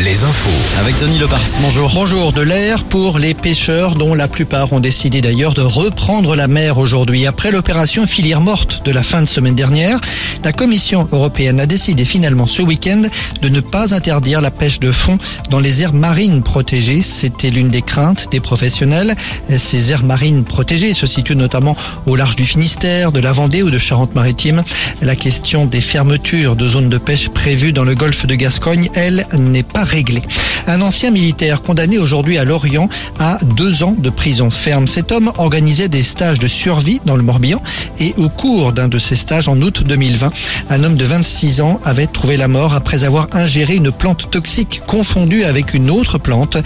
les infos. Avec Denis Lepart, bonjour. Bonjour, de l'air pour les pêcheurs dont la plupart ont décidé d'ailleurs de reprendre la mer aujourd'hui. Après l'opération filière morte de la fin de semaine dernière, la Commission européenne a décidé finalement ce week-end de ne pas interdire la pêche de fond dans les aires marines protégées. C'était l'une des craintes des professionnels. Ces aires marines protégées se situent notamment au large du Finistère, de la Vendée ou de Charente-Maritime. La question des fermetures de zones de pêche prévues dans le golfe de Gascogne, elle, n'est pas réglée. Un ancien militaire condamné aujourd'hui à Lorient à deux ans de prison ferme. Cet homme organisait des stages de survie dans le Morbihan et au cours d'un de ces stages en août 2020, un homme de 26 ans avait trouvé la mort après avoir ingéré une plante toxique confondue avec une autre plante.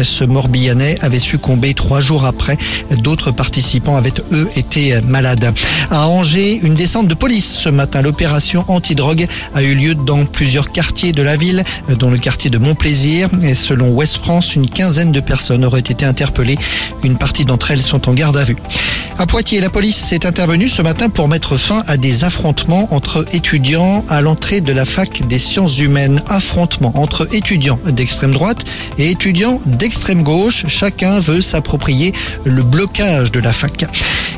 Ce Morbihanais avait succombé trois jours après. D'autres participants avaient eux été malades. À Angers, une descente de police ce matin. L'opération antidrogue a eu lieu dans plusieurs quartiers de la ville, dont le quartier de Montplaisir. Et selon Ouest France, une quinzaine de personnes auraient été interpellées. Une partie d'entre elles sont en garde à vue. À Poitiers, la police est intervenue ce matin pour mettre fin à des affrontements entre étudiants à l'entrée de la fac des sciences humaines. Affrontements entre étudiants d'extrême droite et étudiants d'extrême gauche. Chacun veut s'approprier le blocage de la fac.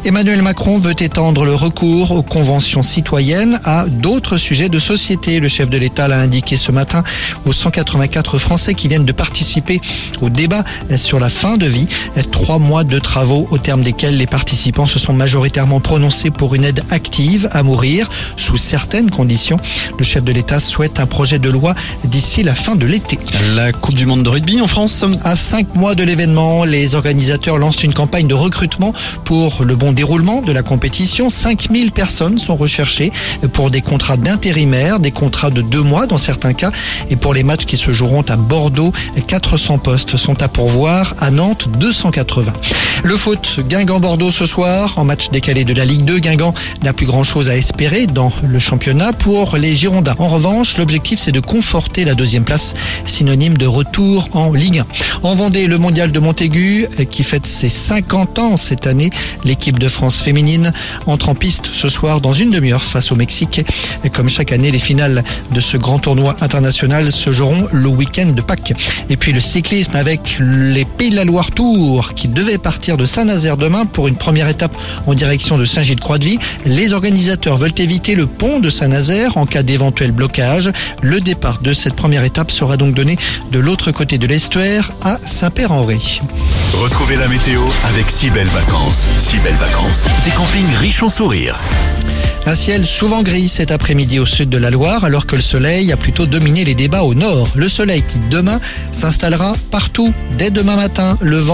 Emmanuel Macron veut étendre le recours aux conventions citoyennes à d'autres sujets de société. Le chef de l'État l'a indiqué ce matin aux 184 Français qui viennent de participer au débat sur la fin de vie. Trois mois de travaux au terme desquels les participants se sont majoritairement prononcés pour une aide active à mourir sous certaines conditions. Le chef de l'État souhaite un projet de loi d'ici la fin de l'été. La Coupe du Monde de rugby en France. À cinq mois de l'événement, les organisateurs lancent une campagne de recrutement pour le bon déroulement de la compétition. 5000 personnes sont recherchées pour des contrats d'intérimaires, des contrats de deux mois dans certains cas. Et pour les matchs qui se joueront à Bordeaux, 400 postes sont à pourvoir. À Nantes, 280. Le foot, Guingamp-Bordeaux ce soir, en match décalé de la Ligue 2. Guingamp n'a plus grand chose à espérer dans le championnat. Pour les Girondins, en revanche, l'objectif c'est de conforter la deuxième place, synonyme de retour en Ligue 1. En Vendée, le mondial de Montaigu, qui fête ses 50 ans cette année, l'équipe de France féminine entre en piste ce soir dans une demi-heure face au Mexique. Comme chaque année, les finales de ce grand tournoi international se joueront le week-end de Pâques. Et puis le cyclisme avec les Pays de la Loire Tour qui devaient partir de Saint-Nazaire demain pour une première étape en direction de Saint-Gilles-Croix-de-Vie. Les organisateurs veulent éviter le pont de Saint-Nazaire en cas d'éventuel blocage. Le départ de cette première étape sera donc donné de l'autre côté de l'estuaire à Saint-Père-en-Retz. Retrouvez la météo avec si belles vacances. Si belles vacances. Des campings riches en sourires. Un ciel souvent gris cet après-midi au sud de la Loire, alors que le soleil a plutôt dominé les débats au nord. Le soleil qui demain s'installera partout dès demain matin. Le vent